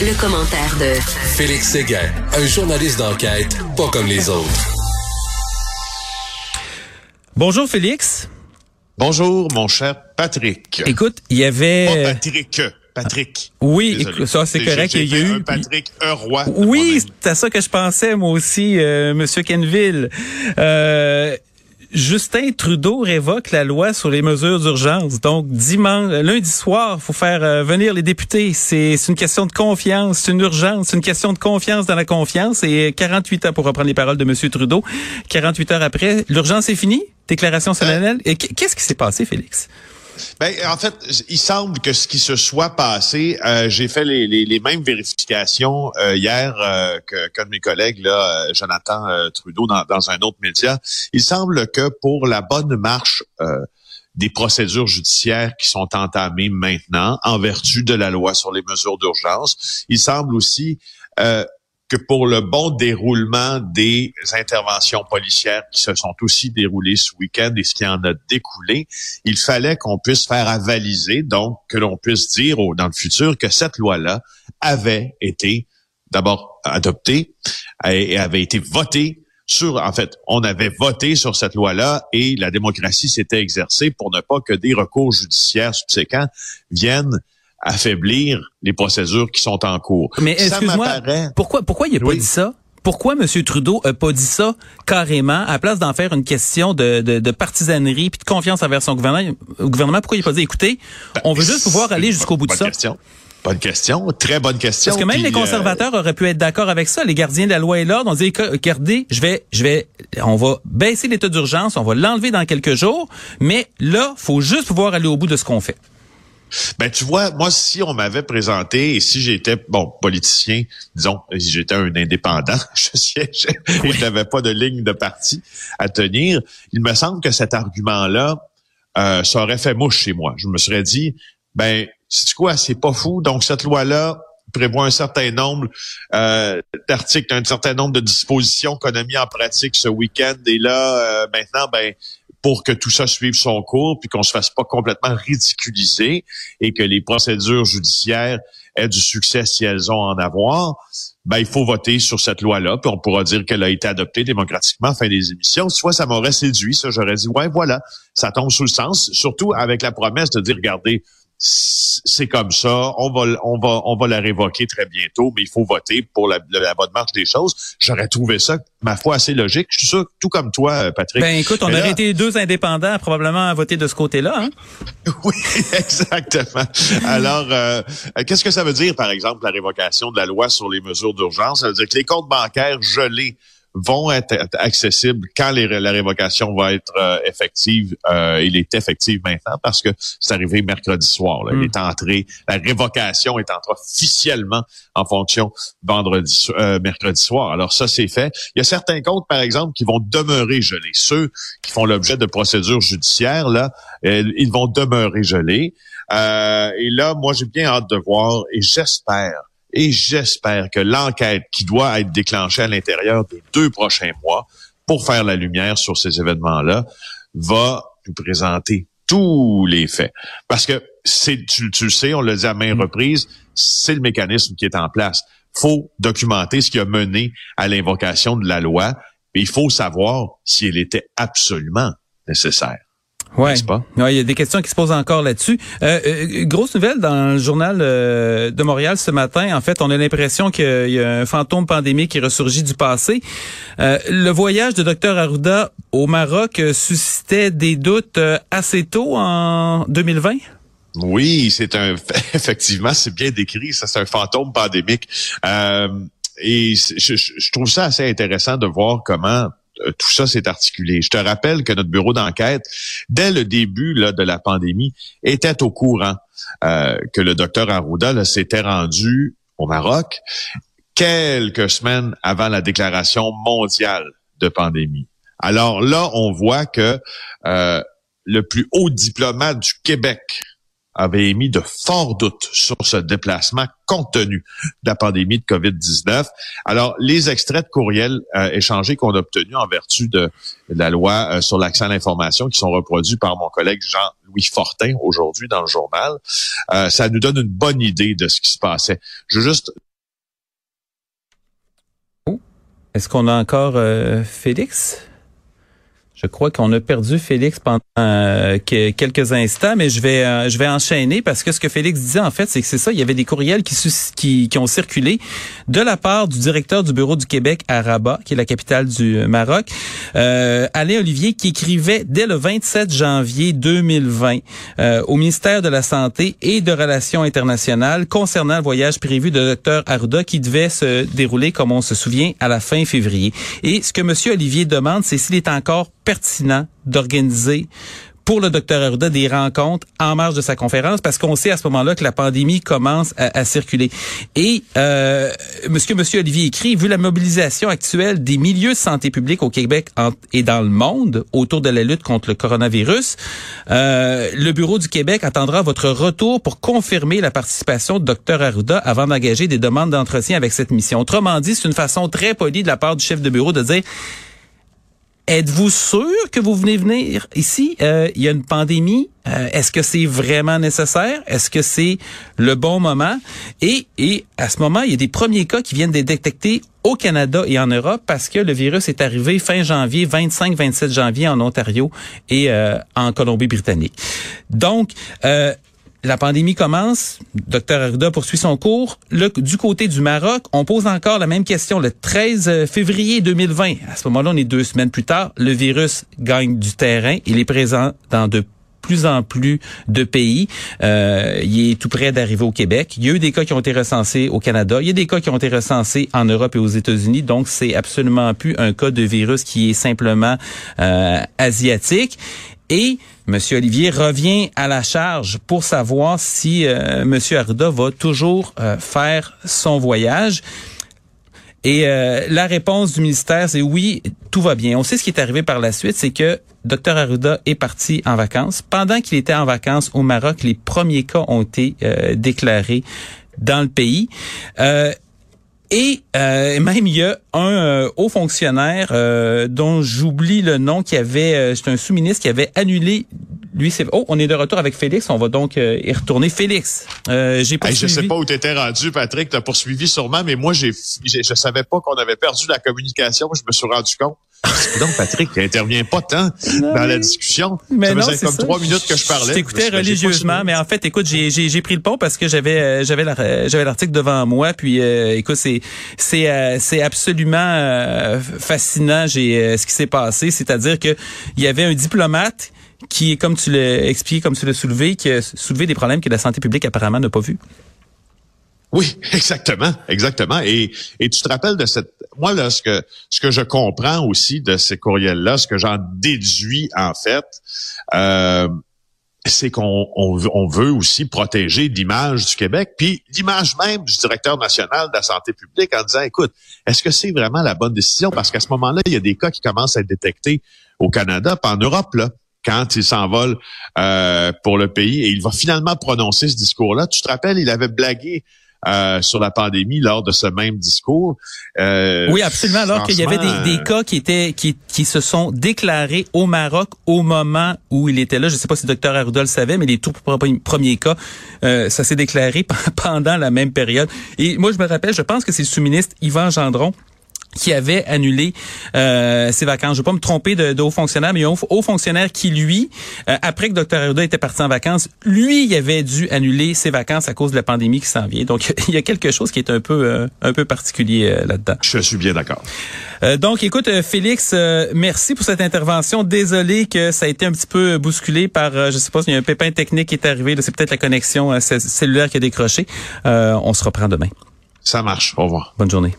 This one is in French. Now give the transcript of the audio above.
le commentaire de Félix Séguin, un journaliste d'enquête pas comme les autres. Bonjour Félix. Bonjour mon cher Patrick. Écoute, il y avait... Pas Patrick. Patrick. Oui, Désolé. ça c'est correct. Il y a eu. un Patrick, un roi. Oui, c'est à ça que je pensais moi aussi, euh, Monsieur Kenville. Euh, Justin Trudeau révoque la loi sur les mesures d'urgence. Donc dimanche, lundi soir, faut faire euh, venir les députés. C'est une question de confiance, c'est une urgence, c'est une question de confiance dans la confiance. Et 48 heures pour reprendre les paroles de Monsieur Trudeau. 48 heures après, l'urgence est finie? Déclaration solennelle? Et qu- qu'est-ce qui s'est passé, Félix? Ben, en fait, il semble que ce qui se soit passé, euh, j'ai fait les, les- les mêmes vérifications euh, hier euh, que qu'un de mes collègues, là, euh, Jonathan euh, Trudeau, dans, dans un autre média. Il semble que pour la bonne marche euh, des procédures judiciaires qui sont entamées maintenant en vertu de la loi sur les mesures d'urgence, il semble aussi euh, que pour le bon déroulement des interventions policières qui se sont aussi déroulées ce week-end et ce qui en a découlé, il fallait qu'on puisse faire avaliser, donc que l'on puisse dire au- dans le futur que cette loi-là avait été d'abord adoptée et avait été votée sur, en fait, on avait voté sur cette loi-là et la démocratie s'était exercée pour ne pas que des recours judiciaires subséquents viennent affaiblir les procédures qui sont en cours. Mais excuse-moi, pourquoi pourquoi il a pas dit ça? Pourquoi M. Trudeau a pas dit ça carrément, à place d'en faire une question de, de, de partisanerie puis de confiance envers son gouvernement? gouvernement pourquoi il a pas dit, écoutez, on veut juste pouvoir aller jusqu'au bout de ça? Question. Bonne question, très bonne question. Parce que même Puis, les euh, conservateurs auraient pu être d'accord avec ça. Les gardiens de la loi et l'ordre ont dit, regardez, je vais, je vais, on va baisser l'état d'urgence, on va l'enlever dans quelques jours, mais là, faut juste pouvoir aller au bout de ce qu'on fait. Ben tu vois, moi si on m'avait présenté et si j'étais bon politicien, disons, si j'étais un indépendant, je siégeais et je n'avais pas de ligne de parti à tenir, il me semble que cet argument-là, euh, ça aurait fait mouche chez moi. Je me serais dit, ben c'est quoi, c'est pas fou. Donc cette loi-là prévoit un certain nombre euh, d'articles, un certain nombre de dispositions qu'on a mis en pratique ce week-end. Et là, euh, maintenant, ben pour que tout ça suive son cours, puis qu'on se fasse pas complètement ridiculiser et que les procédures judiciaires aient du succès si elles ont à en avoir, ben il faut voter sur cette loi-là, puis on pourra dire qu'elle a été adoptée démocratiquement fin des émissions. Soit ça m'aurait séduit, ça j'aurais dit ouais voilà, ça tombe sous le sens, surtout avec la promesse de dire regardez c'est comme ça, on va on va on va la révoquer très bientôt, mais il faut voter pour la, la bonne marche des choses. J'aurais trouvé ça ma foi assez logique. Je suis sûr tout comme toi euh, Patrick. Ben écoute, on Mais aurait là- été deux indépendants probablement à voter de ce côté-là. Hein? Oui, exactement. Alors, euh, qu'est-ce que ça veut dire, par exemple, la révocation de la loi sur les mesures d'urgence? Ça veut dire que les comptes bancaires gelés vont être accessibles quand les- la révocation va être euh, effective. Euh, il est effective maintenant parce que c'est arrivé mercredi soir. Là. Il Mm. est entré, la révocation est entrée officiellement en fonction vendredi, euh, mercredi soir. Alors ça, c'est fait. Il y a certains comptes, par exemple, qui vont demeurer gelés. Ceux qui font l'objet de procédures judiciaires, là, euh, ils vont demeurer gelés. Euh, et là, moi, j'ai bien hâte de voir et j'espère, et j'espère que l'enquête qui doit être déclenchée à l'intérieur des deux prochains mois pour faire la lumière sur ces événements-là va nous présenter tous les faits. Parce que c'est, tu, tu le sais, on l'a dit à maintes reprises, c'est le mécanisme qui est en place. faut documenter ce qui a mené à l'invocation de la loi, mais il faut savoir si elle était absolument nécessaire. Ouais. Pas? Ouais, il y a des questions qui se posent encore là-dessus. Euh, euh, grosse nouvelle dans le journal euh, de Montréal ce matin. En fait, on a l'impression qu'il y a un fantôme pandémique qui ressurgit du passé. Euh, le voyage de Dr Arruda au Maroc suscitait des doutes euh, assez tôt en 2020. Oui, c'est un effectivement, c'est bien décrit. Ça, c'est un fantôme pandémique. Euh, et je, je- trouve ça assez intéressant de voir comment tout ça s'est articulé. Je te rappelle que notre bureau d'enquête, dès le début là, de la pandémie, était au courant euh, que le docteur Arruda s'était rendu au Maroc quelques semaines avant la déclaration mondiale de pandémie. Alors là, on voit que euh, le plus haut diplomate du Québec avait émis de forts doutes sur ce déplacement compte tenu de la pandémie de COVID-19. Alors, les extraits de courriels euh, échangés qu'on a obtenus en vertu de, la loi euh, sur l'accès à l'information qui sont reproduits par mon collègue Jean-Louis Fortin aujourd'hui dans le journal, euh, ça nous donne une bonne idée de ce qui se passait. Je veux juste... Est-ce qu'on a encore euh, Félix? Je crois qu'on a perdu Félix pendant euh, quelques instants, mais je vais euh, je vais enchaîner parce que ce que Félix disait en fait, c'est que c'est ça. Il y avait des courriels qui, ont circulé de la part du directeur du bureau du Québec à Rabat, qui est la capitale du Maroc, euh, Alain Olivier, qui écrivait dès le 27 janvier 2020 euh, au ministère de la Santé et de Relations internationales concernant le voyage prévu de Dr Arruda qui devait se dérouler, comme on se souvient, à la fin février. Et ce que Monsieur Olivier demande, c'est s'il est encore pertinent d'organiser pour le docteur Arruda des rencontres en marge de sa conférence parce qu'on sait à ce moment-là que la pandémie commence à, circuler. Et euh, monsieur, monsieur Olivier écrit, vu la mobilisation actuelle des milieux de santé publique au Québec et dans le monde autour de la lutte contre le coronavirus, euh, le Bureau du Québec attendra votre retour pour confirmer la participation de docteur Arruda avant d'engager des demandes d'entretien avec cette mission. Autrement dit, c'est une façon très polie de la part du chef de bureau de dire Êtes-vous sûr que vous venez venir ici? Euh, il y a une pandémie. Euh, est-ce que c'est vraiment nécessaire? Est-ce que c'est le bon moment? Et, et à ce moment, il y a des premiers cas qui viennent d'être détectés au Canada et en Europe parce que le virus est arrivé fin janvier, 25-27 janvier en Ontario et euh, en Colombie-Britannique. Donc, la pandémie commence, Dr Arruda poursuit son cours. du côté du Maroc, on pose encore la même question le 13 février 2020. À ce moment-là, on est deux semaines plus tard. Le virus gagne du terrain. Il est présent dans de plus en plus de pays. Euh, il est tout près d'arriver au Québec. Il y a eu des cas qui ont été recensés au Canada. Il y a des cas qui ont été recensés en Europe et aux États-Unis. Donc, c'est absolument plus un cas de virus qui est simplement euh, asiatique. Et M. Olivier revient à la charge pour savoir si euh, M. Arruda va toujours euh, faire son voyage. Et euh, la réponse du ministère, c'est oui, tout va bien. On sait ce qui est arrivé par la suite, c'est que Dr Arruda est parti en vacances. Pendant qu'il était en vacances au Maroc, les premiers cas ont été déclarés dans le pays. Et euh, même il y a un euh, haut fonctionnaire euh, dont j'oublie le nom qui avait, c'est un sous-ministre qui avait annulé. Lui, c'est oh, on est de retour avec Félix. On va donc y retourner. Félix, j'ai pas. je sais pas où t'étais rendu, Patrick. T'as poursuivi sûrement, mais moi, j'ai, je savais pas qu'on avait perdu la communication. Je me suis rendu compte. Donc, Patrick, il intervient pas tant dans la discussion. Mais ça non, faisait comme trois minutes que je parlais. Je t'écoutais religieusement, mais en fait, écoute, j'ai pris le pont parce que j'avais euh, j'avais l'article devant moi. Puis, euh, écoute, c'est c'est euh, c'est absolument fascinant. J'ai ce qui s'est passé, c'est-à-dire que il y avait un diplomate qui, comme tu l'as expliqué, comme tu l'as soulevé, qui a soulevé des problèmes que la santé publique apparemment n'a pas vu. Oui, exactement, exactement. Et, et tu te rappelles de cette, moi là, ce que ce que je comprends aussi de ces courriels-là, ce que j'en déduis en fait, euh, c'est qu'on on, veut aussi protéger l'image du Québec, puis l'image même du directeur national de la santé publique en disant, écoute, est-ce que c'est vraiment la bonne décision? Parce qu'à ce moment-là, il y a des cas qui commencent à être détectés au Canada, puis en Europe, là quand il s'envole euh, pour le pays et il va finalement prononcer ce discours-là. Tu te rappelles, il avait blagué euh, sur la pandémie lors de ce même discours. Euh, oui, absolument. Alors qu'il y avait des, cas qui étaient qui, qui se sont déclarés au Maroc au moment où il était là. Je ne sais pas si le docteur Arruda le savait, mais les tout premiers cas, euh, ça s'est déclaré pendant la même période. Et moi, je me rappelle, je pense que c'est le sous-ministre Yvan Gendron qui avait annulé euh, ses vacances. Je ne veux pas me tromper de, de haut fonctionnaire, mais il y a un haut fonctionnaire qui, lui, euh, après que Dr. Arruda était parti en vacances, lui, il avait dû annuler ses vacances à cause de la pandémie qui s'en vient. Donc, il y a quelque chose qui est un peu euh, un peu particulier euh, là-dedans. Je suis bien d'accord. donc, écoute, Félix, merci pour cette intervention. Désolé que ça a été un petit peu bousculé par, je sais pas, il y a un pépin technique qui est arrivé. C'est peut-être la connexion cellulaire qui a décroché. on se reprend demain. Ça marche. Au revoir. Bonne journée.